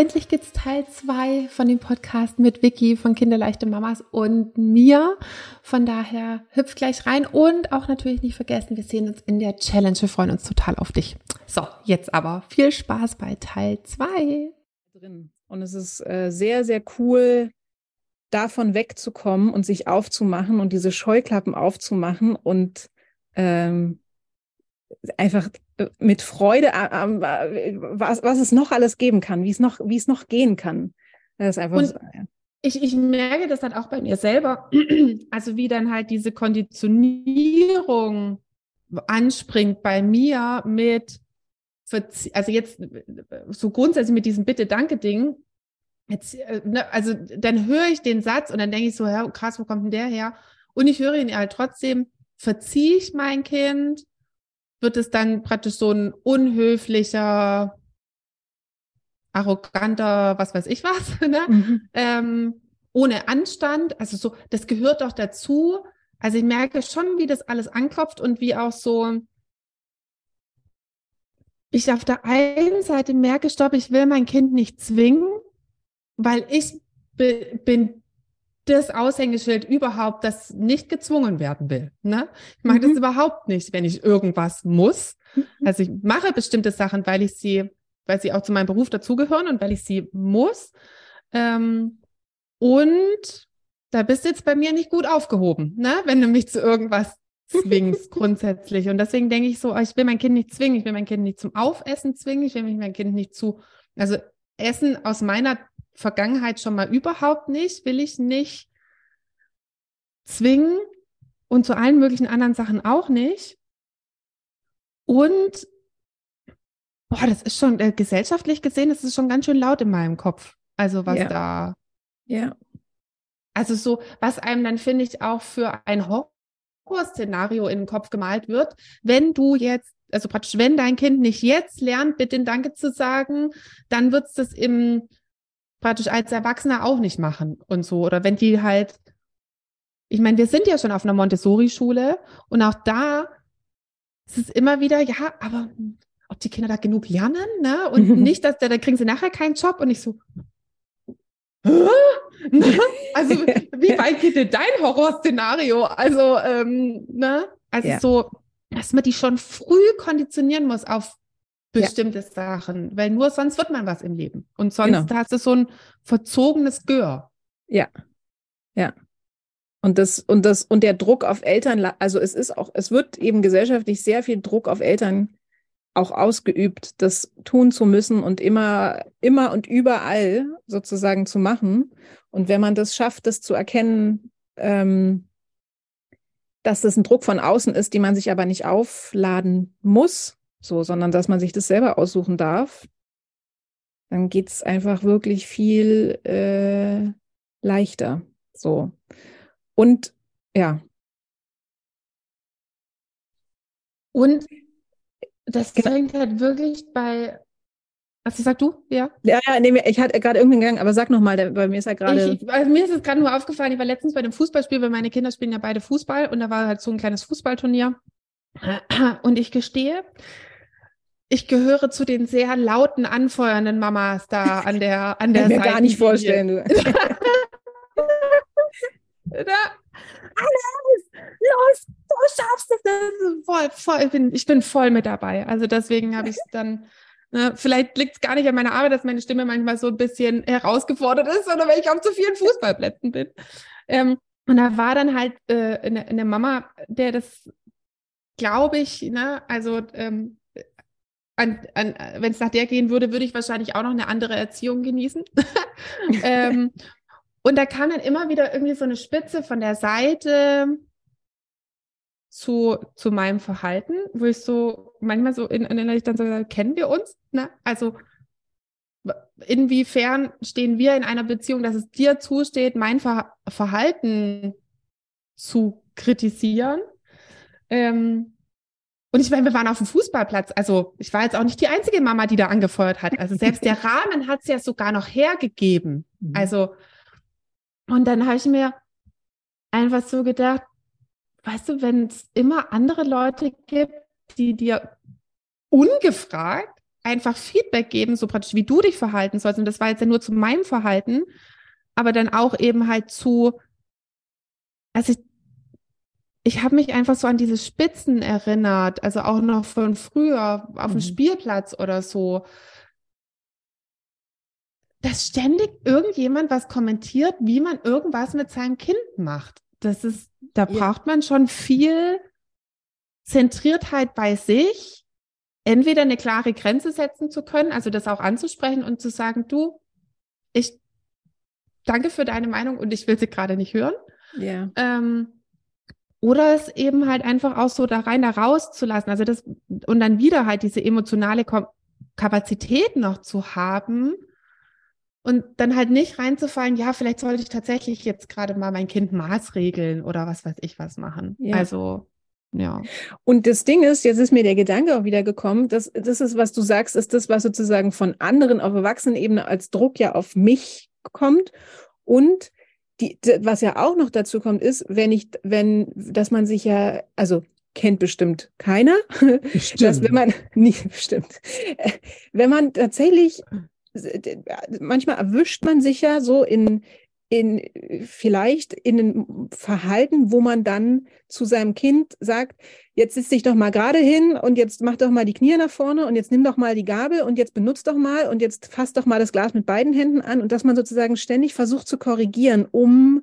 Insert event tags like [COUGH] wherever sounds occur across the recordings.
Endlich gibt's Teil zwei von dem Podcast mit Vicky von Kinderleichte Mamas und mir. Von daher hüpf gleich rein und auch natürlich nicht vergessen, wir sehen uns in der Challenge. Wir freuen uns total auf dich. So, jetzt aber viel Spaß bei Teil zwei. Drin. Und es ist äh, sehr, sehr cool, davon wegzukommen und sich aufzumachen und diese Scheuklappen aufzumachen und ähm, einfach mit Freude, äh, äh, was, was es noch alles geben kann, wie es noch, wie es noch gehen kann. Das ist einfach und so, ja. ich, ich merke das dann auch bei mir selber, [CLEARS THROAT] also wie dann halt diese Konditionierung anspringt bei mir mit, also jetzt so grundsätzlich mit diesem Bitte-Danke-Ding, Jetzt, ne, also dann höre ich den Satz und dann denke ich so, ja, krass, wo kommt denn der her? Und ich höre ihn halt trotzdem, verziehe ich mein Kind, wird es dann praktisch so ein unhöflicher, arroganter, was weiß ich was, [LAUGHS] ne? Mhm. Ähm, ohne Anstand. Also so, das gehört doch dazu. Also ich merke schon, wie das alles anklopft und wie auch so, ich auf der einen Seite merke, stopp, ich will mein Kind nicht zwingen, weil ich bin das Aushängeschild überhaupt, das nicht gezwungen werden will. Ne? Ich mag mhm. das überhaupt nicht, wenn ich irgendwas muss. Mhm. Also ich mache bestimmte Sachen, weil ich sie, weil sie auch zu meinem Beruf dazugehören und weil ich sie muss. Ähm, und da bist du jetzt bei mir nicht gut aufgehoben, ne? wenn du mich zu irgendwas zwingst [LAUGHS] grundsätzlich. Und deswegen denke ich so, ich will mein Kind nicht zwingen, ich will mein Kind nicht zum Aufessen zwingen, ich will mich mein Kind nicht zu, also Essen aus meiner Vergangenheit schon mal überhaupt nicht, will ich nicht zwingen und zu allen möglichen anderen Sachen auch nicht. Und boah, das ist schon äh, gesellschaftlich gesehen, das ist schon ganz schön laut in meinem Kopf. Also was ja. da. Ja. Also so, was einem dann finde ich auch für ein Horrorszenario in den Kopf gemalt wird, wenn du jetzt also praktisch, wenn dein Kind nicht jetzt lernt, bitte Danke zu sagen, dann wird es das im praktisch als Erwachsener auch nicht machen und so. Oder wenn die halt, ich meine, wir sind ja schon auf einer Montessori-Schule und auch da ist es immer wieder, ja, aber ob die Kinder da genug lernen, ne? Und [LAUGHS] nicht, dass da, da kriegen sie nachher keinen Job und ich so, [LAUGHS] also wie weit geht denn dein Horrorszenario? Also, ähm, ne? Also ja. so, dass man die schon früh konditionieren muss auf bestimmte ja. Sachen, weil nur sonst wird man was im Leben. Und sonst genau. hast du so ein verzogenes Gör. Ja. Ja. Und das, und das, und der Druck auf Eltern, also es ist auch, es wird eben gesellschaftlich sehr viel Druck auf Eltern auch ausgeübt, das tun zu müssen und immer, immer und überall sozusagen zu machen. Und wenn man das schafft, das zu erkennen, ähm, dass das ein Druck von außen ist, den man sich aber nicht aufladen muss, so, sondern dass man sich das selber aussuchen darf, dann geht es einfach wirklich viel äh, leichter. So. Und ja. Und das fängt halt wirklich bei. Was sagst du? Ja? Ja, ja, nee, ich hatte gerade irgendeinen Gang, aber sag nochmal, bei mir ist ja gerade. Also mir ist es gerade nur aufgefallen, ich war letztens bei einem Fußballspiel, weil meine Kinder spielen ja beide Fußball und da war halt so ein kleines Fußballturnier. Und ich gestehe, ich gehöre zu den sehr lauten, anfeuernden Mamas da an der an der Seite. Kann mir gar nicht vorstellen. Du. [LAUGHS] alles, los, du schaffst es. Voll, voll, ich, bin, ich bin voll mit dabei. Also deswegen habe ich dann, ne, vielleicht liegt es gar nicht an meiner Arbeit, dass meine Stimme manchmal so ein bisschen herausgefordert ist, sondern weil ich auf zu vielen Fußballplätzen bin. Ähm, und da war dann halt äh, eine, eine Mama, der das, glaube ich, ne, also ähm, wenn es nach der gehen würde, würde ich wahrscheinlich auch noch eine andere Erziehung genießen. [LAUGHS] ähm, und da kam dann immer wieder irgendwie so eine Spitze von der Seite zu, zu meinem Verhalten, wo ich so manchmal so in, innerlich dann so kennen wir uns? Ne? Also inwiefern stehen wir in einer Beziehung, dass es dir zusteht, mein Ver Verhalten zu kritisieren? Ähm, Und ich meine, wir waren auf dem Fußballplatz. Also ich war jetzt auch nicht die einzige Mama, die da angefeuert hat. Also selbst der [LAUGHS] Rahmen hat es ja sogar noch hergegeben. Mhm. Also, und dann habe ich mir einfach so gedacht, weißt du, wenn es immer andere Leute gibt, die dir ungefragt einfach Feedback geben, so praktisch, wie du dich verhalten sollst. Und das war jetzt ja nur zu meinem Verhalten, aber dann auch eben halt zu, also ich, ich habe mich einfach so an diese Spitzen erinnert, also auch noch von früher auf mhm. dem Spielplatz oder so, dass ständig irgendjemand was kommentiert, wie man irgendwas mit seinem Kind macht. Das ist, da ja. braucht man schon viel Zentriertheit bei sich, entweder eine klare Grenze setzen zu können, also das auch anzusprechen und zu sagen, du, ich danke für deine Meinung und ich will sie gerade nicht hören. Ja. Ähm, oder es eben halt einfach auch so da rein, da rauszulassen. Also das, und dann wieder halt diese emotionale Kapazität noch zu haben und dann halt nicht reinzufallen, ja, vielleicht sollte ich tatsächlich jetzt gerade mal mein Kind maßregeln oder was weiß ich was machen. Ja. Also, ja. Und das Ding ist, jetzt ist mir der Gedanke auch wieder gekommen, dass das ist, was du sagst, ist das, was sozusagen von anderen auf Erwachsenenebene als Druck ja auf mich kommt. Und die, was ja auch noch dazu kommt, ist, wenn ich, wenn, dass man sich ja, also kennt bestimmt keiner, bestimmt. [LAUGHS] dass wenn man [LAUGHS] nicht bestimmt, wenn man tatsächlich manchmal erwischt man sich ja so in in vielleicht in einem Verhalten, wo man dann zu seinem Kind sagt, jetzt sitz dich doch mal gerade hin und jetzt mach doch mal die Knie nach vorne und jetzt nimm doch mal die Gabel und jetzt benutzt doch mal und jetzt fass doch mal das Glas mit beiden Händen an und dass man sozusagen ständig versucht zu korrigieren, um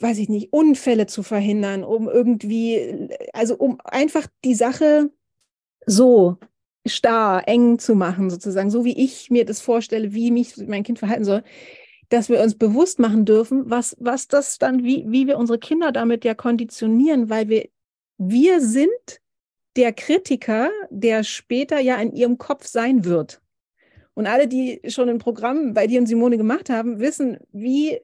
weiß ich nicht, Unfälle zu verhindern, um irgendwie, also um einfach die Sache so starr, eng zu machen, sozusagen, so wie ich mir das vorstelle, wie mich mein Kind verhalten soll dass wir uns bewusst machen dürfen, was, was das dann, wie, wie wir unsere Kinder damit ja konditionieren, weil wir, wir sind der Kritiker, der später ja in ihrem Kopf sein wird. Und alle, die schon ein Programm bei dir und Simone gemacht haben, wissen, wie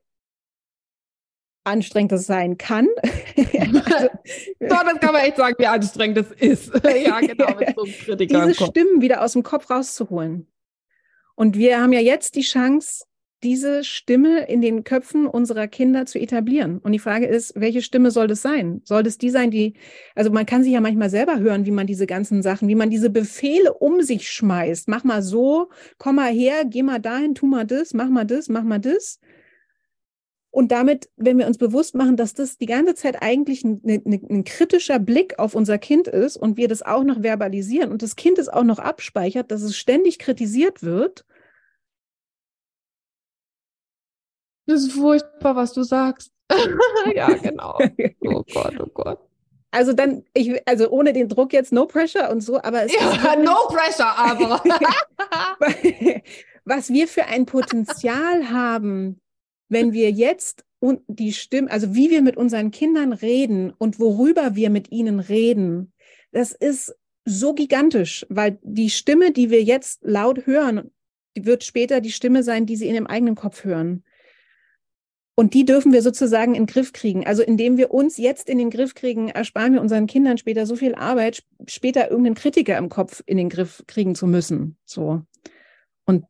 anstrengend das sein kann. also, [LAUGHS] Doch, das kann man echt sagen, wie anstrengend das ist. [LAUGHS] ja, genau, mit so einem Kritiker Diese Stimmen wieder aus dem Kopf rauszuholen. Und wir haben ja jetzt die Chance, diese Stimme in den Köpfen unserer Kinder zu etablieren. Und die Frage ist, welche Stimme soll das sein? Soll das die sein, die, also man kann sich ja manchmal selber hören, wie man diese ganzen Sachen, wie man diese Befehle um sich schmeißt. Mach mal so, komm mal her, geh mal dahin, tu mal das, mach mal das, mach mal das. Und damit, wenn wir uns bewusst machen, dass das die ganze Zeit eigentlich ein, ein, ein, kritischer Blick auf unser Kind ist und wir das auch noch verbalisieren und das Kind es auch noch abspeichert, dass es ständig kritisiert wird, Das ist furchtbar, was du sagst. [LAUGHS] ja, genau. [LAUGHS] Oh Gott, oh Gott. Also dann, ich, also ohne den Druck jetzt, no pressure und so, aber es ja, ist no pressure, aber [LAUGHS] was wir für ein Potenzial haben, wenn wir jetzt und die Stimme, also wie wir mit unseren Kindern reden und worüber wir mit ihnen reden, das ist so gigantisch, weil die Stimme, die wir jetzt laut hören, die wird später die Stimme sein, die sie in ihrem eigenen Kopf hören. Und die dürfen wir sozusagen in den Griff kriegen. Also indem wir uns jetzt in den Griff kriegen, ersparen wir unseren Kindern später so viel Arbeit, später irgendeinen Kritiker im Kopf in den Griff kriegen zu müssen. So. Und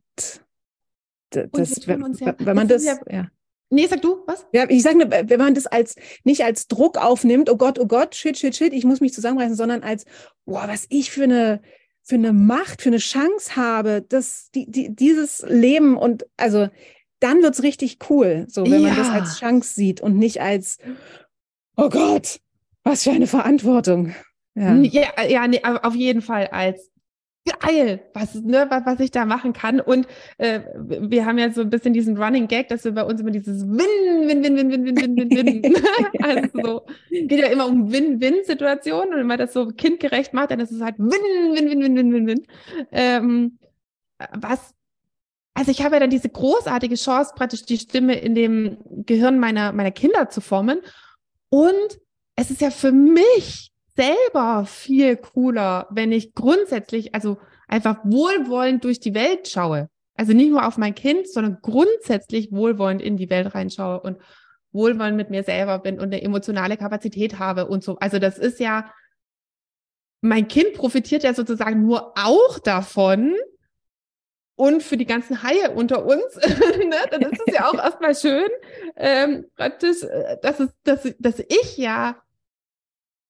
das, Und wenn, ja, wenn man das, ja, ja. Nee, sag du, was? Ja, ich sage, wenn man das als nicht als Druck aufnimmt, oh Gott, oh Gott, shit, shit, shit, ich muss mich zusammenreißen, sondern als, boah, was ich für eine für eine Macht, für eine Chance habe, dass die, die, dieses Leben und also dann wird es richtig cool, so wenn ja. man das als Chance sieht und nicht als, oh Gott, was für eine Verantwortung. Ja, ja, ja nee, auf jeden Fall als geil, was, ne, was, was ich da machen kann. Und äh, wir haben ja so ein bisschen diesen Running Gag, dass wir bei uns immer dieses Win, Win, Win, Win, Win, Win, Win, Win, Win. also so, geht ja immer um Win-Win-Situationen. Und wenn man das so kindgerecht macht, dann ist es halt Win, Win, Win, Win, Win, Win, Win. Ähm, was also ich habe ja dann diese großartige Chance, praktisch die Stimme in dem Gehirn meiner, meiner Kinder zu formen. Und es ist ja für mich selber viel cooler, wenn ich grundsätzlich, also einfach wohlwollend durch die Welt schaue. Also nicht nur auf mein Kind, sondern grundsätzlich wohlwollend in die Welt reinschaue und wohlwollend mit mir selber bin und eine emotionale Kapazität habe und so. Also das ist ja mein Kind profitiert ja sozusagen nur auch davon, und für die ganzen Haie unter uns, [LAUGHS] ne, dann ist es ja auch erstmal schön, ähm, praktisch, äh, dass, es, dass, dass ich ja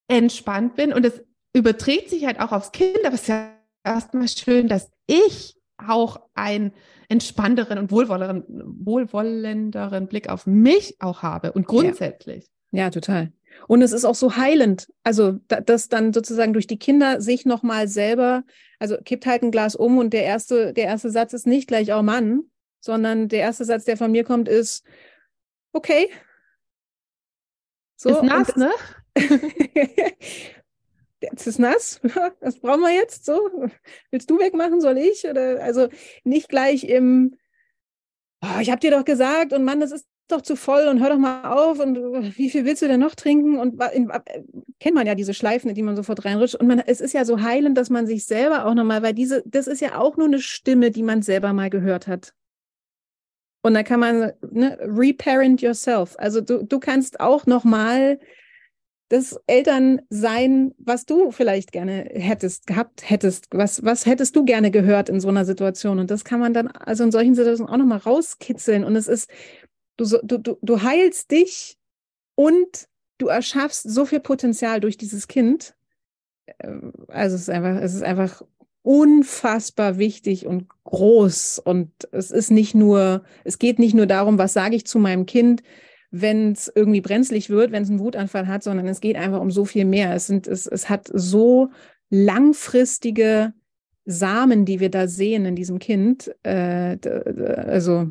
entspannt bin und es überträgt sich halt auch aufs Kind, aber es ist ja erstmal schön, dass ich auch einen entspannteren und wohlwollenderen, wohlwollenderen Blick auf mich auch habe und grundsätzlich. Ja, ja total. Und es ist auch so heilend, also dass dann sozusagen durch die Kinder sich nochmal selber, also kippt halt ein Glas um und der erste, der erste Satz ist nicht gleich, oh Mann, sondern der erste Satz, der von mir kommt, ist, okay. So, ist nass, ne? [LAUGHS] es ist nass, [LAUGHS] was brauchen wir jetzt so? Willst du wegmachen, soll ich? Oder also nicht gleich im, oh, ich habe dir doch gesagt und Mann, das ist doch zu voll und hör doch mal auf und wie viel willst du denn noch trinken? Und in, äh, kennt man ja diese Schleifen, in die man sofort reinrutscht. Und man, es ist ja so heilend, dass man sich selber auch nochmal, weil diese, das ist ja auch nur eine Stimme, die man selber mal gehört hat. Und da kann man ne, reparent yourself. Also du, du kannst auch nochmal das Elternsein, was du vielleicht gerne hättest, gehabt hättest, was, was hättest du gerne gehört in so einer Situation? Und das kann man dann also in solchen Situationen auch nochmal rauskitzeln. Und es ist, Du, du, du, heilst dich und du erschaffst so viel Potenzial durch dieses Kind. Ähm, also es ist einfach, es ist einfach unfassbar wichtig und groß. Und es ist nicht nur, es geht nicht nur darum, was sage ich zu meinem Kind, wenn es irgendwie brenzlig wird, wenn es einen Wutanfall hat, sondern es geht einfach um so viel mehr. Es sind, es, es hat so langfristige Samen, die wir da sehen in diesem Kind. Äh, also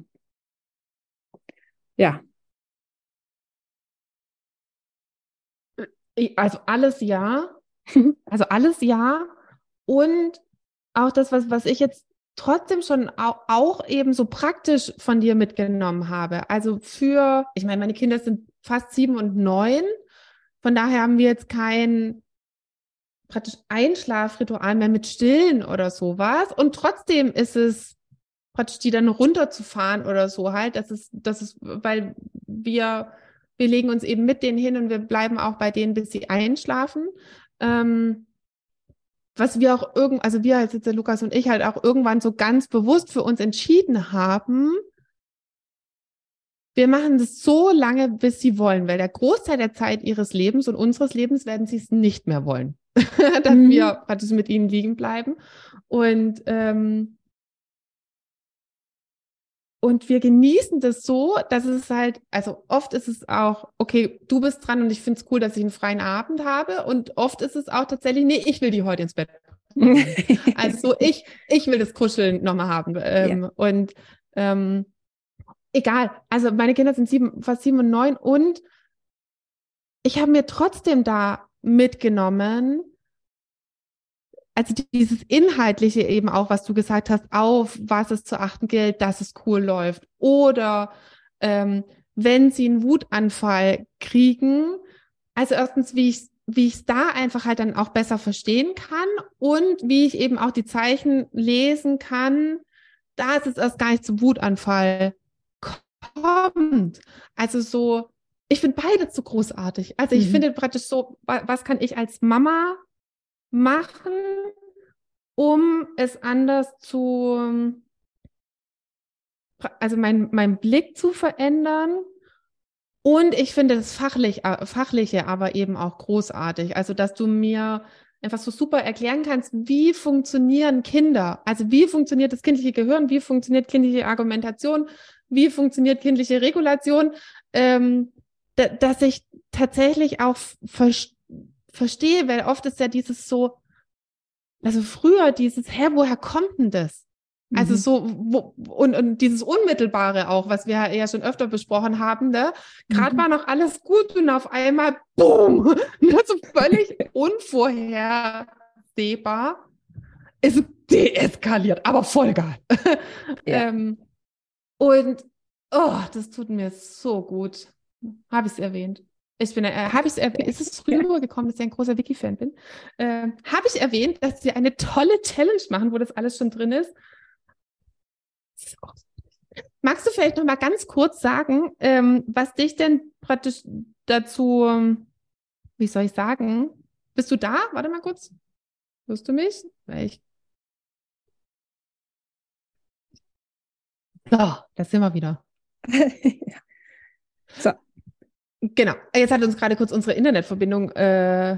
ja. Also alles ja. [LAUGHS] Also alles ja. Und auch das, was, was ich jetzt trotzdem schon auch, auch eben so praktisch von dir mitgenommen habe. Also für, ich meine, meine Kinder sind fast sieben und neun. Von daher haben wir jetzt kein praktisch Einschlafritual mehr mit Stillen oder sowas. Und trotzdem ist es praktisch die dann runterzufahren oder so halt. Das ist, das ist, weil wir, wir legen uns eben mit denen hin und wir bleiben auch bei denen, bis sie einschlafen. Ähm, was wir auch irgend, also wir als jetzt der Lukas und ich halt auch irgendwann so ganz bewusst für uns entschieden haben, wir machen das so lange, bis sie wollen, weil der Großteil der Zeit ihres Lebens und unseres Lebens werden sie es nicht mehr wollen, [LAUGHS] dass mhm. wir praktisch mit ihnen liegen bleiben. Und ähm, und wir genießen das so, dass es halt, also oft ist es auch, okay, du bist dran und ich finde es cool, dass ich einen freien Abend habe. Und oft ist es auch tatsächlich, nee, ich will die heute ins Bett. [LAUGHS] also so, ich, ich will das Kuscheln nochmal haben. Ähm, ja. Und ähm, egal, also meine Kinder sind sieben, fast sieben und neun und ich habe mir trotzdem da mitgenommen, also dieses Inhaltliche eben auch, was du gesagt hast, auf was es zu achten gilt, dass es cool läuft. Oder ähm, wenn sie einen Wutanfall kriegen, also erstens, wie ich wie ich es da einfach halt dann auch besser verstehen kann und wie ich eben auch die Zeichen lesen kann, dass es erst gar nicht zum Wutanfall kommt. Also so, ich finde beide zu großartig. Also ich mhm. finde praktisch so, was kann ich als Mama machen, um es anders zu, also mein, mein Blick zu verändern. Und ich finde das fachlich, äh, Fachliche aber eben auch großartig. Also, dass du mir einfach so super erklären kannst, wie funktionieren Kinder? Also, wie funktioniert das kindliche Gehirn? Wie funktioniert kindliche Argumentation? Wie funktioniert kindliche Regulation? Ähm, dass ich tatsächlich auch verstehe, verstehe, weil oft ist ja dieses so, also früher dieses, hä, woher kommt denn das? Also mhm. so, wo, und, und dieses Unmittelbare auch, was wir ja schon öfter besprochen haben, ne? Gerade mhm. war noch alles gut und auf einmal, boom, [LAUGHS] ne, so völlig unvorhersehbar, ist deeskaliert, aber voll geil. [LAUGHS] Ja. ähm, und, oh, das tut mir so gut. Habe ich es erwähnt. Ich bin, äh, habe ich erwähnt, ist es rübergekommen, dass ich ein großer Wiki-Fan bin? Äh, habe ich erwähnt, dass sie eine tolle Challenge machen, wo das alles schon drin ist? Magst du vielleicht noch mal ganz kurz sagen, ähm, was dich denn praktisch dazu, wie soll ich sagen? Bist du da? Warte mal kurz. Hörst du mich? Ich So, da sind wir wieder. [LAUGHS] so. Genau. Jetzt hat uns gerade kurz unsere Internetverbindung äh,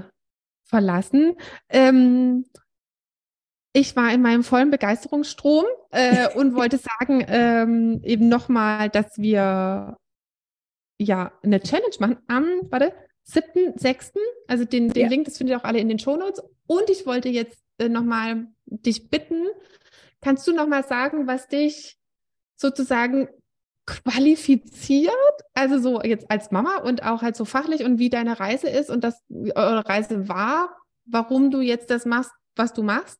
verlassen. Ähm, ich war in meinem vollen Begeisterungsstrom äh, [LAUGHS] und wollte sagen, ähm, eben nochmal, dass wir ja eine Challenge machen am, warte, 7.6. Also den, den ja. Link, das findet ihr auch alle in den Shownotes. Und ich wollte jetzt äh, nochmal dich bitten, kannst du nochmal sagen, was dich sozusagen qualifiziert, also so jetzt als Mama und auch halt so fachlich und wie deine Reise ist und das eure Reise war, warum du jetzt das machst, was du machst?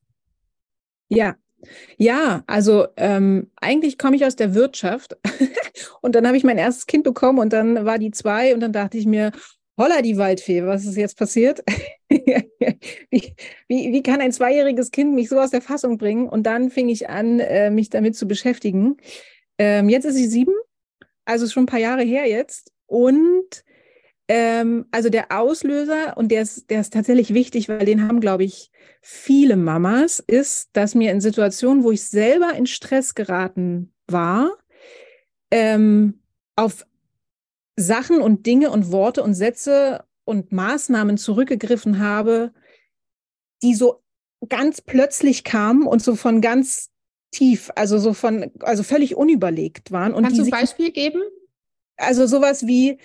Ja, ja, also ähm, eigentlich komme ich aus der Wirtschaft [LAUGHS] und dann habe ich mein erstes Kind bekommen und dann war die zwei und dann dachte ich mir, holla die Waldfee, was ist jetzt passiert? [LAUGHS] wie, wie, wie kann ein zweijähriges Kind mich so aus der Fassung bringen? Und dann fing ich an, äh, mich damit zu beschäftigen. Ähm, jetzt ist sie sieben, also schon ein paar Jahre her jetzt. Und ähm, also der Auslöser, und der ist, der ist tatsächlich wichtig, weil den haben, glaube ich, viele Mamas, ist, dass mir in Situationen, wo ich selber in Stress geraten war, ähm, auf Sachen und Dinge und Worte und Sätze und Maßnahmen zurückgegriffen habe, die so ganz plötzlich kamen und so von ganz tief, also so von, also völlig unüberlegt waren. Und Kannst du ein Beispiel geben? Also sowas wie,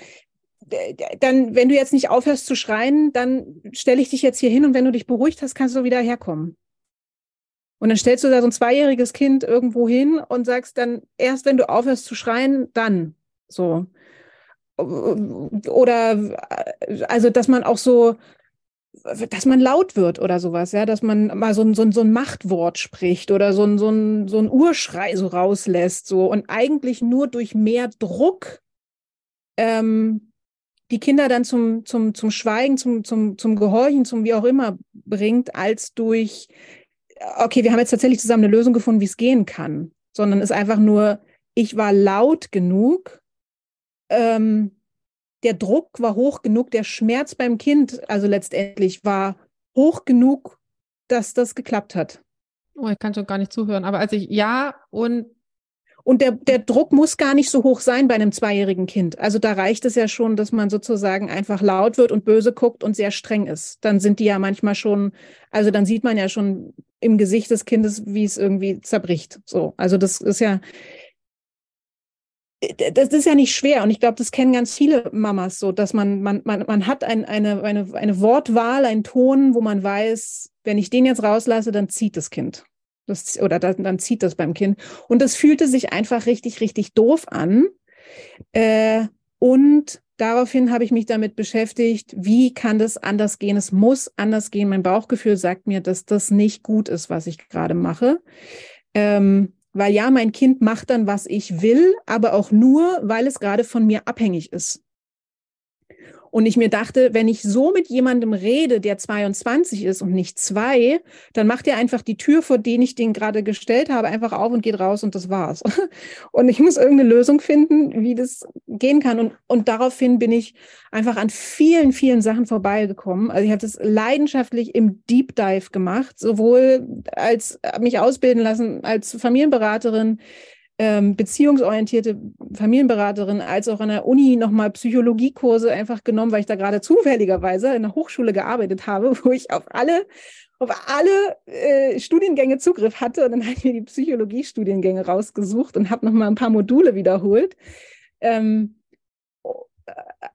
dann, wenn du jetzt nicht aufhörst zu schreien, dann stelle ich dich jetzt hier hin und wenn du dich beruhigt hast, kannst du wieder herkommen. Und dann stellst du da so ein zweijähriges Kind irgendwo hin und sagst dann, erst wenn du aufhörst zu schreien, dann so. Oder also, dass man auch so, dass man laut wird oder sowas, ja, dass man mal so ein, so ein, so ein Machtwort spricht oder so ein, so, ein, so ein Urschrei so rauslässt, so und eigentlich nur durch mehr Druck ähm, die Kinder dann zum, zum, zum Schweigen, zum, zum, zum Gehorchen, zum wie auch immer bringt, als durch, okay, wir haben jetzt tatsächlich zusammen eine Lösung gefunden, wie es gehen kann, sondern es ist einfach nur, ich war laut genug, ähm, der Druck war hoch genug, der Schmerz beim Kind, also letztendlich war hoch genug, dass das geklappt hat. Oh, ich kann schon gar nicht zuhören, aber also ich, ja und und der, der Druck muss gar nicht so hoch sein bei einem zweijährigen Kind. Also da reicht es ja schon, dass man sozusagen einfach laut wird und böse guckt und sehr streng ist. Dann sind die ja manchmal schon, also dann sieht man ja schon im Gesicht des Kindes, wie es irgendwie zerbricht. So, also das ist ja, das ist ja nicht schwer und ich glaube, das kennen ganz viele Mamas so, dass man, man, man, man hat ein, eine, eine, eine Wortwahl, einen Ton, wo man weiß, wenn ich den jetzt rauslasse, dann zieht das Kind. Das, oder dann, dann zieht das beim Kind. Und das fühlte sich einfach richtig, richtig doof an. Äh, und daraufhin habe ich mich damit beschäftigt, wie kann das anders gehen? Es muss anders gehen. Mein Bauchgefühl sagt mir, dass das nicht gut ist, was ich gerade mache. Ähm, weil ja, mein Kind macht dann, was ich will, aber auch nur, weil es gerade von mir abhängig ist. Und ich mir dachte, wenn ich so mit jemandem rede, der 22 ist und nicht zwei, dann macht er einfach die Tür, vor den ich den gerade gestellt habe, einfach auf und geht raus und das war's. [LAUGHS] Und ich muss irgendeine Lösung finden, wie das gehen kann. Und, und daraufhin bin ich einfach an vielen, vielen Sachen vorbeigekommen. Also ich habe das leidenschaftlich im Deep Dive gemacht, sowohl als mich ausbilden lassen als Familienberaterin, ähm, beziehungsorientierte Familienberaterin als auch an der Uni nochmal Psychologiekurse einfach genommen, weil ich da gerade zufälligerweise in der Hochschule gearbeitet habe, [LAUGHS] wo ich auf alle auf alle äh, Studiengänge Zugriff hatte und dann habe ich mir die Psychologiestudiengänge rausgesucht und habe nochmal ein paar Module wiederholt. Ähm,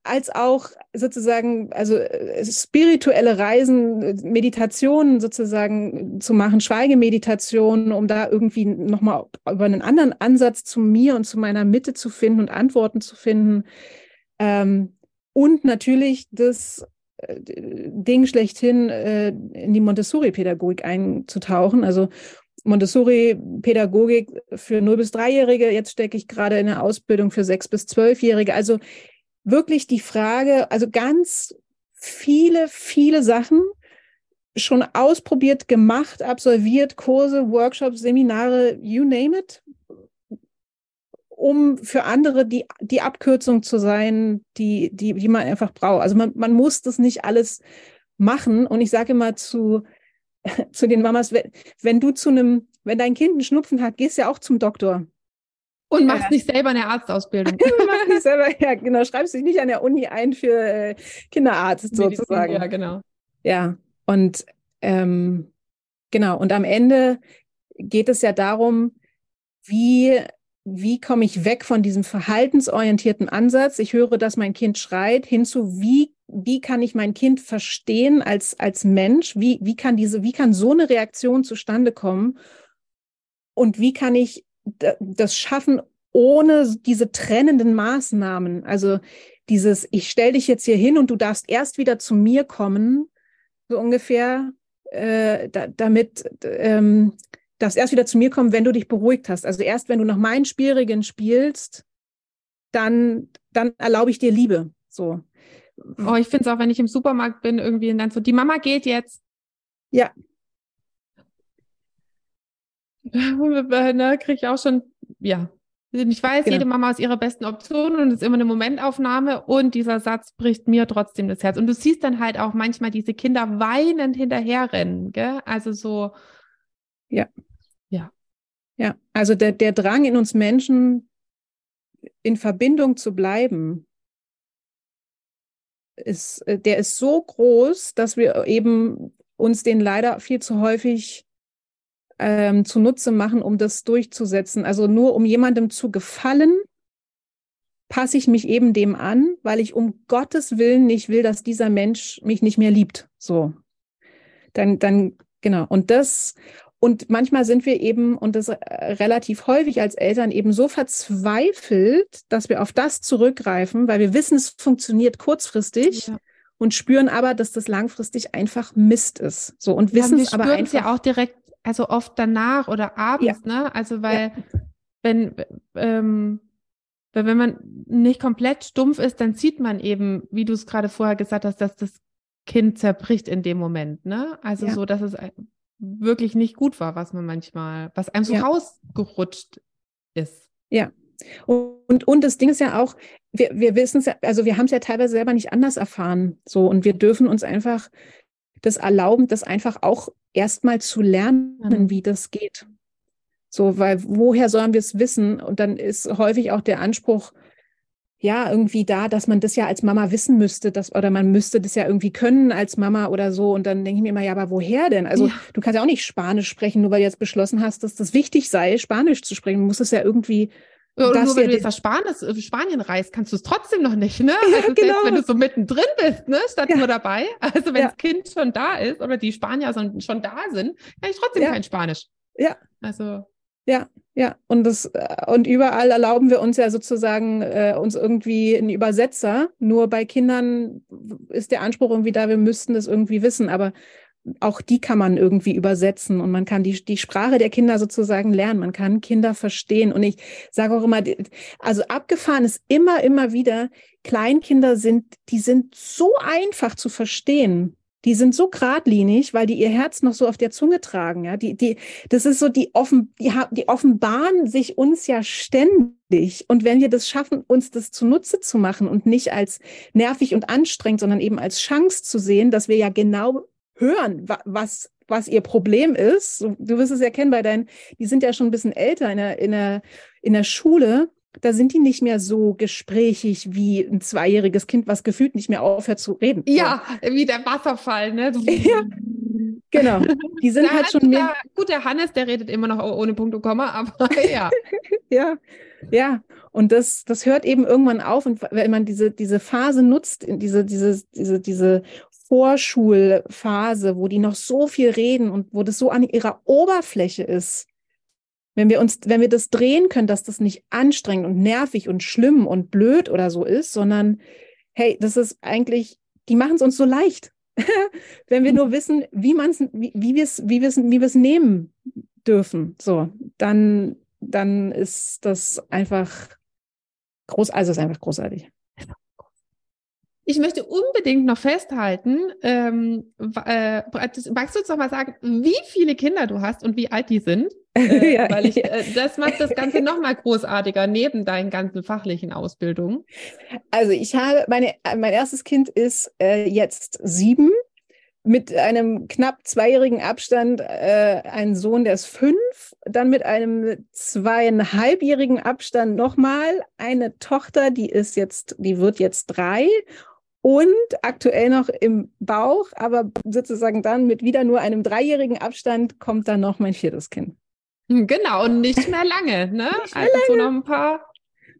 als auch sozusagen, also äh, spirituelle Reisen, Meditationen sozusagen zu machen, Schweigemeditationen, um da irgendwie nochmal über einen anderen Ansatz zu mir und zu meiner Mitte zu finden und Antworten zu finden. Ähm, und natürlich das äh, Ding schlechthin äh, in die Montessori-Pädagogik einzutauchen. Also Montessori-Pädagogik für 0- bis 3-Jährige. Jetzt stecke ich gerade in der Ausbildung für 6- bis 12-Jährige. Also wirklich die Frage, also ganz viele, viele Sachen schon ausprobiert, gemacht, absolviert, Kurse, Workshops, Seminare, you name it, um für andere die, die Abkürzung zu sein, die, die, die man einfach braucht. Also man, man muss das nicht alles machen. Und ich sage immer zu [LAUGHS] zu den Mamas, wenn, du zu einem, wenn dein Kind einen Schnupfen hat, gehst ja auch zum Doktor. Und machst nicht selber eine Arztausbildung. [LAUGHS] machst nicht [LAUGHS] selber, ja, genau. Schreibst dich nicht an der Uni ein für äh, Kinderarzt Medizin, sozusagen. Ja, genau. Ja, und ähm, genau, und am Ende geht es ja darum, wie, wie komme ich weg von diesem verhaltensorientierten Ansatz? Ich höre, dass mein Kind schreit, hinzu, wie, wie kann ich mein Kind verstehen als, als Mensch? Wie, wie kann diese, wie kann so eine Reaktion zustande kommen? Und wie kann ich das schaffen, ohne diese trennenden Maßnahmen? Also dieses, ich stelle dich jetzt hier hin und du darfst erst wieder zu mir kommen, so ungefähr, äh, da, damit ähm, darfst erst wieder zu mir kommen, wenn du dich beruhigt hast. Also erst wenn du nach meinen Spielregeln spielst, dann, dann erlaube ich dir Liebe. So. Oh, ich finde es auch, wenn ich im Supermarkt bin, irgendwie und dann so, die Mama geht jetzt. Ja. [LAUGHS] ne, kriege ich auch schon, ja. Ich weiß, Genau. jede Mama ist ihre besten Optionen und es ist immer eine Momentaufnahme und dieser Satz bricht mir trotzdem das Herz. Und du siehst dann halt auch manchmal diese Kinder weinend hinterherrennen, gell? Also so, Ja, also der, der Drang in uns Menschen, in Verbindung zu bleiben, ist, äh, der ist so groß, dass wir eben uns den leider viel zu häufig ähm, zunutze machen, um das durchzusetzen. Also nur um jemandem zu gefallen, passe ich mich eben dem an, weil ich um Gottes Willen nicht will, dass dieser Mensch mich nicht mehr liebt. So. Dann, dann, genau. Und das, und manchmal sind wir eben, und das äh, relativ häufig als Eltern, eben so verzweifelt, dass wir auf das zurückgreifen, weil wir wissen, es funktioniert kurzfristig Ja. und spüren aber, dass das langfristig einfach Mist ist. So und Ja, wissen es aber einfach. ja auch direkt, also oft danach oder abends, ne? Also weil, wenn, ähm, weil wenn man nicht komplett stumpf ist, dann sieht man eben, wie du es gerade vorher gesagt hast, dass das Kind zerbricht in dem Moment, ne? Also Ja. so, dass es wirklich nicht gut war, was man manchmal, was einem so Ja. rausgerutscht ist. Und, und das Ding ist ja auch, wir, wir wissen es ja, also wir haben es ja teilweise selber nicht anders erfahren. So, und wir dürfen uns einfach das erlauben, das einfach auch erstmal zu lernen, Mhm. wie das geht. So, weil woher sollen wir es wissen? Und dann ist häufig auch der Anspruch, ja, irgendwie da, dass man das ja als Mama wissen müsste, dass, oder man müsste das ja irgendwie können als Mama oder so. Und dann denke ich mir immer, ja, aber woher denn? Also Ja. du kannst ja auch nicht Spanisch sprechen, nur weil du jetzt beschlossen hast, dass das wichtig sei, Spanisch zu sprechen. Du musst es ja irgendwie Oder Das nur wenn ja du jetzt nach Spanien, Spanien reist, kannst du es trotzdem noch nicht, ne? Ja, also genau. selbst wenn du so mittendrin bist, ne? Statt Ja. nur dabei. Also wenn Ja. das Kind schon da ist oder die Spanier schon, da sind, kann ich trotzdem Ja. kein Spanisch. Ja. Also, Ja, ja. Und das, äh, und überall erlauben wir uns ja sozusagen äh, uns irgendwie einen Übersetzer. Nur bei Kindern ist der Anspruch irgendwie da, wir müssten das irgendwie wissen. Aber auch die kann man irgendwie übersetzen und man kann die, die Sprache der Kinder sozusagen lernen. Man kann Kinder verstehen. Und ich sage auch immer, also abgefahren ist immer, immer wieder, Kleinkinder sind, die sind so einfach zu verstehen. Die sind so geradlinig, weil die ihr Herz noch so auf der Zunge tragen. Ja, die, die, das ist so, die, offen, die, die offenbaren sich uns ja ständig. Und wenn wir das schaffen, uns das zunutze zu machen und nicht als nervig und anstrengend, sondern eben als Chance zu sehen, dass wir ja genau hören, wa- was, was ihr Problem ist. Du wirst es ja kennen bei deinen, die sind ja schon ein bisschen älter in der, in der, in der Schule. Da sind die nicht mehr so gesprächig wie ein zweijähriges Kind, was gefühlt nicht mehr aufhört zu reden. ja, wie der Wasserfall, ne? [LAUGHS] Ja. Genau. Die sind Ja, halt schon mehr. der, gut, der Hannes, der redet immer noch ohne Punkt und Komma, aber [LAUGHS] ja. Ja, ja. Und das, das hört eben irgendwann auf. Und wenn man diese, diese Phase nutzt, diese, diese, diese, diese Vorschulphase, wo die noch so viel reden und wo das so an ihrer Oberfläche ist, wenn wir uns, wenn wir das drehen können, dass das nicht anstrengend und nervig und schlimm und blöd oder so ist, sondern hey, das ist eigentlich, die machen es uns so leicht. [LAUGHS] wenn wir nur wissen, wie man es, wie, wir es, wie wir es, wie wir es nehmen dürfen, so, dann, dann ist das einfach groß, also ist einfach großartig. Ich möchte unbedingt noch festhalten, ähm, äh, magst du uns noch mal sagen, wie viele Kinder du hast und wie alt die sind? [LAUGHS] Äh, Ja, weil ich, ja. äh, das macht das Ganze noch mal großartiger neben deinen ganzen fachlichen Ausbildungen. Also ich habe, meine, mein erstes Kind ist äh, jetzt sieben mit einem knapp zweijährigen Abstand äh, einen Sohn, der ist fünf, dann mit einem zweieinhalbjährigen Abstand nochmal eine Tochter, die ist jetzt, die wird jetzt drei und aktuell noch im Bauch, aber sozusagen dann mit wieder nur einem dreijährigen Abstand kommt dann noch mein viertes Kind. Genau, und nicht mehr lange, ne? Nicht also so lange. noch ein paar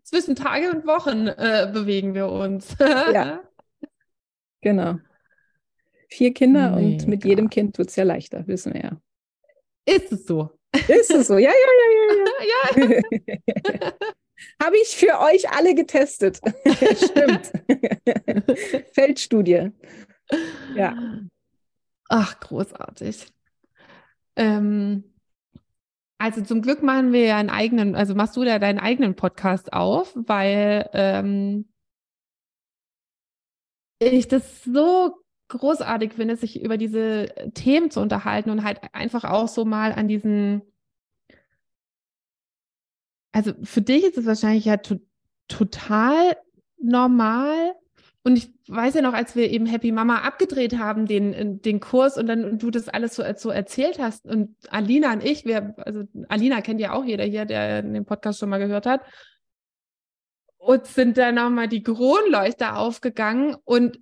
zwischen Tage und Wochen äh, bewegen wir uns. [LAUGHS] Ja. Genau. Vier Kinder und mit Mega. jedem Kind wird es ja leichter, wissen wir ja. Ist es so? Ist es so? Ja, ja, ja, ja, ja. [LAUGHS] ja. [LAUGHS] Habe ich für euch alle getestet. [LAUGHS] Stimmt. [LAUGHS] Feldstudie. Ja. Ach, großartig. Ähm, also zum Glück machen wir ja einen eigenen, also machst du da deinen eigenen Podcast auf, weil ähm, ich das so großartig finde, sich über diese Themen zu unterhalten und halt einfach auch so mal an diesen, also für dich ist es wahrscheinlich ja to total normal. Und ich weiß ja noch, als wir eben Happy Mama abgedreht haben, den, den Kurs und dann und du das alles so, so erzählt hast und Alina und ich, wir, also Alina kennt ja auch jeder hier, der den Podcast schon mal gehört hat, und sind dann nochmal die Kronleuchter aufgegangen und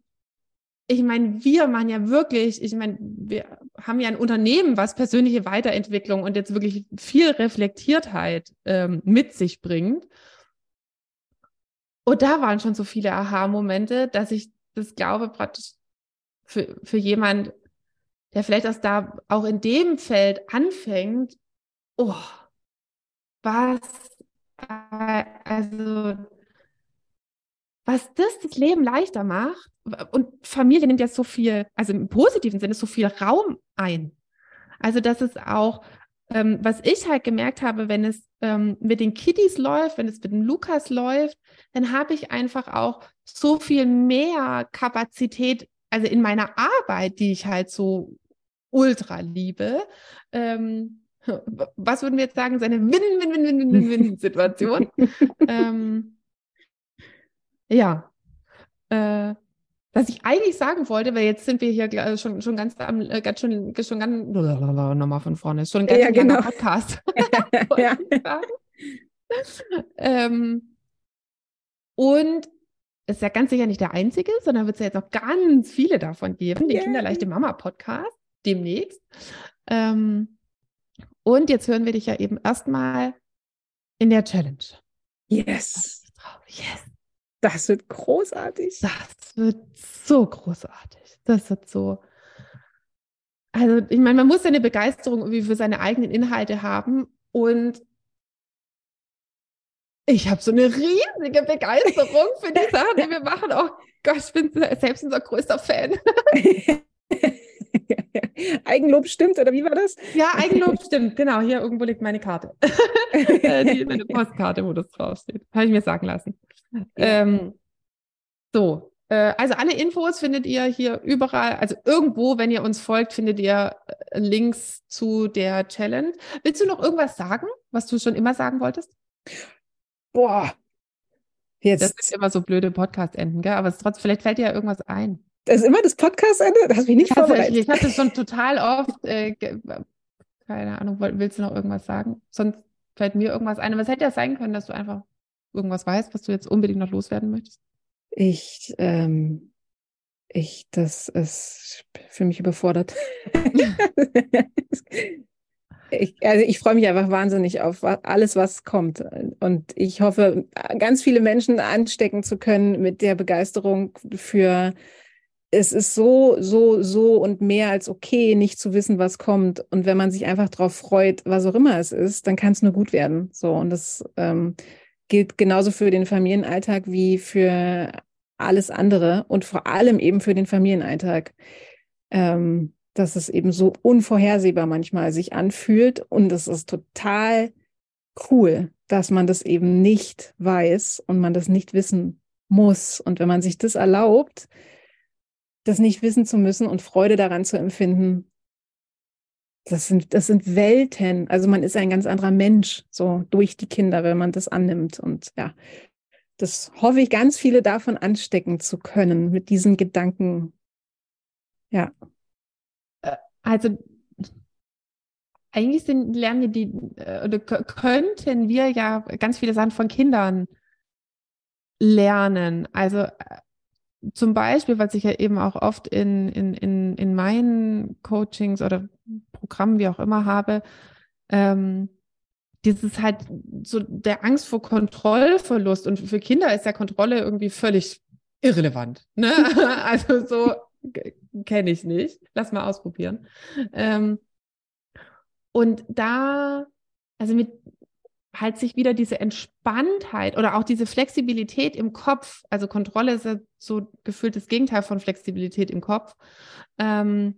ich meine, wir machen ja wirklich, ich meine, wir haben ja ein Unternehmen, was persönliche Weiterentwicklung und jetzt wirklich viel Reflektiertheit ähm, mit sich bringt. Und da waren schon so viele Aha-Momente, dass ich das glaube, praktisch für, für jemand, der vielleicht erst da auch in dem Feld anfängt, oh, was, also, was das das Leben leichter macht. Und Familie nimmt ja so viel, also im positiven Sinne, so viel Raum ein. Also, dass es auch, ähm, was ich halt gemerkt habe, wenn es ähm, mit den Kitties läuft, wenn es mit dem Lukas läuft, dann habe ich einfach auch so viel mehr Kapazität, also in meiner Arbeit, die ich halt so ultra liebe. Ähm, [LAUGHS] was würden wir jetzt sagen? Seine Win-Win-Win-Win-Win-Situation. [LAUGHS] ähm, ja. Äh, was ich eigentlich sagen wollte, weil jetzt sind wir hier gl- schon, schon ganz am, äh, ganz schon, schon ganz, nochmal von vorne, schon ganz Ja, genau. Podcast. [LAUGHS] [LAUGHS] ja. ähm, und ist ja ganz sicher nicht der einzige, sondern wird es ja jetzt noch ganz viele davon geben, den Yay. Kinderleichte Mama Podcast demnächst. Ähm, und jetzt hören wir dich ja eben erstmal in der Challenge. Yes. Yes, Das wird großartig. das wird so großartig. Das wird so. Also, ich meine, man muss ja eine Begeisterung irgendwie für seine eigenen Inhalte haben und ich habe so eine riesige Begeisterung für die [LAUGHS] Sachen, die wir machen. Oh Gott, ich bin selbst unser größter Fan. [LAUGHS] Eigenlob stimmt, oder wie war das? Ja, [LAUGHS] Eigenlob stimmt. Genau, hier irgendwo liegt meine Karte. Äh, die, meine Postkarte, wo das draufsteht. Habe ich mir sagen lassen. Ähm, so, äh, also alle Infos findet ihr hier überall, also irgendwo, wenn ihr uns folgt, findet ihr äh, Links zu der Challenge. Willst du noch irgendwas sagen, was du schon immer sagen wolltest? Boah. Das Jetzt, sind immer so blöde Podcast-Enden, gell? Aber es ist trotzdem, vielleicht fällt dir ja irgendwas ein. das ist immer das Podcast-Ende? Das hast mich nicht ich, vorbereitet. ich hatte schon total oft, äh, keine Ahnung, willst du noch irgendwas sagen? Sonst fällt mir irgendwas ein. Aber es hätte ja sein können, dass du einfach irgendwas weißt, was du jetzt unbedingt noch loswerden möchtest. Ich, ähm, ich, das ist für mich überfordert. [LAUGHS] Ich, also ich freue mich einfach wahnsinnig auf alles, was kommt. Und ich hoffe, ganz viele Menschen anstecken zu können mit der Begeisterung für, es ist so, so, so und mehr als okay, nicht zu wissen, was kommt. Und wenn man sich einfach darauf freut, was auch immer es ist, dann kann es nur gut werden. So, und das ähm, gilt genauso für den Familienalltag wie für alles andere und vor allem eben für den Familienalltag. Ähm, dass es eben so unvorhersehbar manchmal sich anfühlt und es ist total cool, dass man das eben nicht weiß und man das nicht wissen muss. Und wenn man sich das erlaubt, das nicht wissen zu müssen und Freude daran zu empfinden, das sind, das sind Welten. Also man ist ein ganz anderer Mensch, so durch die Kinder, wenn man das annimmt. Und ja, das hoffe ich, ganz viele davon anstecken zu können mit diesen Gedanken. Ja. also eigentlich sind, lernen wir die, äh, oder könnten wir ja ganz viele Sachen von Kindern lernen. Also äh, zum Beispiel, was ich ja eben auch oft in, in, in, in meinen Coachings oder Programmen, wie auch immer, habe, ähm, dieses halt so der Angst vor Kontrollverlust. Und für Kinder ist ja Kontrolle irgendwie völlig irrelevant. Ne? [LAUGHS] also so kenne ich nicht. Lass mal ausprobieren. Ähm, und da, also mit halt sich wieder diese Entspanntheit oder auch diese Flexibilität im Kopf, also Kontrolle ist ja so gefühlt das Gegenteil von Flexibilität im Kopf, ähm,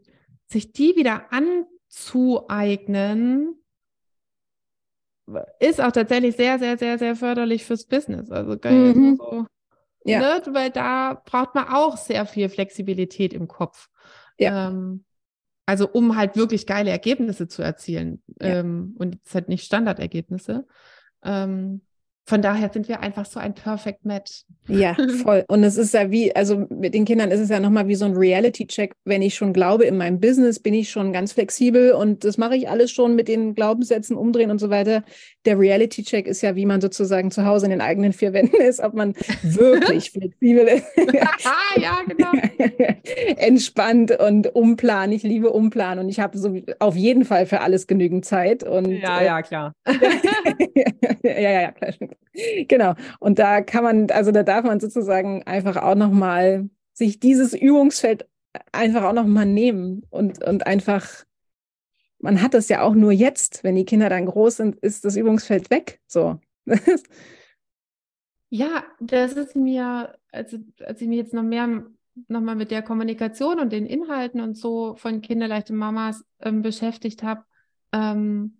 sich die wieder anzueignen, ist auch tatsächlich sehr, sehr, sehr, sehr förderlich fürs Business. Also mhm. so, ja. ne? weil da braucht man auch sehr viel Flexibilität im Kopf. Ja. Ähm, also um halt wirklich geile Ergebnisse zu erzielen ja. ähm, und es halt nicht Standardergebnisse. Ähm, von daher sind wir einfach so ein Perfect Match. Ja, [LAUGHS] voll. Und es ist ja wie, also mit den Kindern ist es ja nochmal wie so ein Reality-Check. Wenn ich schon glaube, in meinem Business bin ich schon ganz flexibel und das mache ich alles schon mit den Glaubenssätzen umdrehen und so weiter. Der Reality-Check ist ja, wie man sozusagen zu Hause in den eigenen vier Wänden ist, ob man wirklich [LAUGHS] flexibel ist. [LAUGHS] ah, ja, genau. Entspannt und Umplan. Ich liebe Umplan und ich habe so auf jeden Fall für alles genügend Zeit. Und, ja, ja, klar. ja, ja, ja, klar. Genau. Und da kann man, also da darf man sozusagen einfach auch nochmal sich dieses Übungsfeld einfach auch nochmal nehmen und, und einfach, man hat das ja auch nur jetzt, wenn die Kinder dann groß sind, ist das Übungsfeld weg. So. [LAUGHS] ja, das ist mir, also als ich mich jetzt noch mehr nochmal mit der Kommunikation und den Inhalten und so von kinderleichte Mamas ähm, beschäftigt habe, ähm,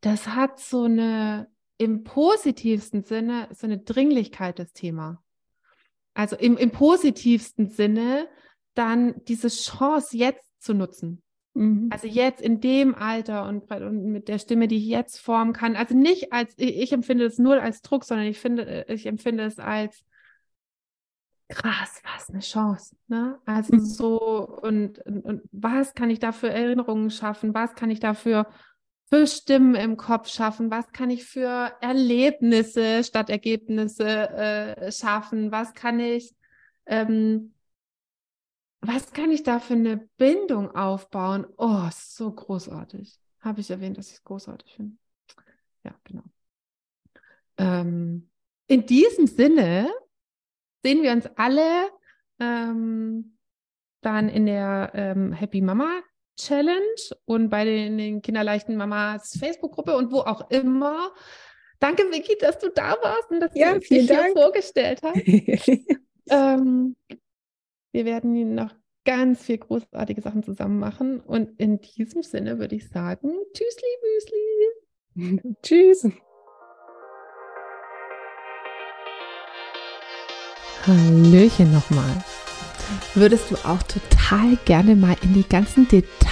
das hat so eine, im positivsten Sinne, so eine Dringlichkeit, das Thema. Also im, im positivsten Sinne dann diese Chance jetzt zu nutzen. Mhm. Also jetzt in dem Alter und, und, mit der Stimme, die ich jetzt formen kann. Also nicht als, ich, ich empfinde es nur als Druck, sondern ich finde, ich empfinde es als krass, was eine Chance. Ne? Also mhm. so, und, und, und was kann ich da für Erinnerungen schaffen? Was kann ich dafür für Stimmen im Kopf schaffen? Was kann ich für Erlebnisse statt Ergebnisse äh, schaffen? Was kann ich, ähm, was kann ich da für eine Bindung aufbauen? Oh, so großartig. Habe ich erwähnt, dass ich es großartig finde. Ja, genau. Ähm, in diesem Sinne sehen wir uns alle ähm, dann in der ähm, Happy Mama Challenge und bei den, den Kinderleichten Mamas Facebook-Gruppe und wo auch immer. Danke, Vicky, dass du da warst und dass ja, du dich Dank. hier vorgestellt hast. [LAUGHS] ähm, wir werden noch ganz viel großartige Sachen zusammen machen. Und in diesem Sinne würde ich sagen, Tschüssli, Müsli. [LAUGHS] Tschüss. Hallöchen nochmal würdest du auch total gerne mal in die ganzen Details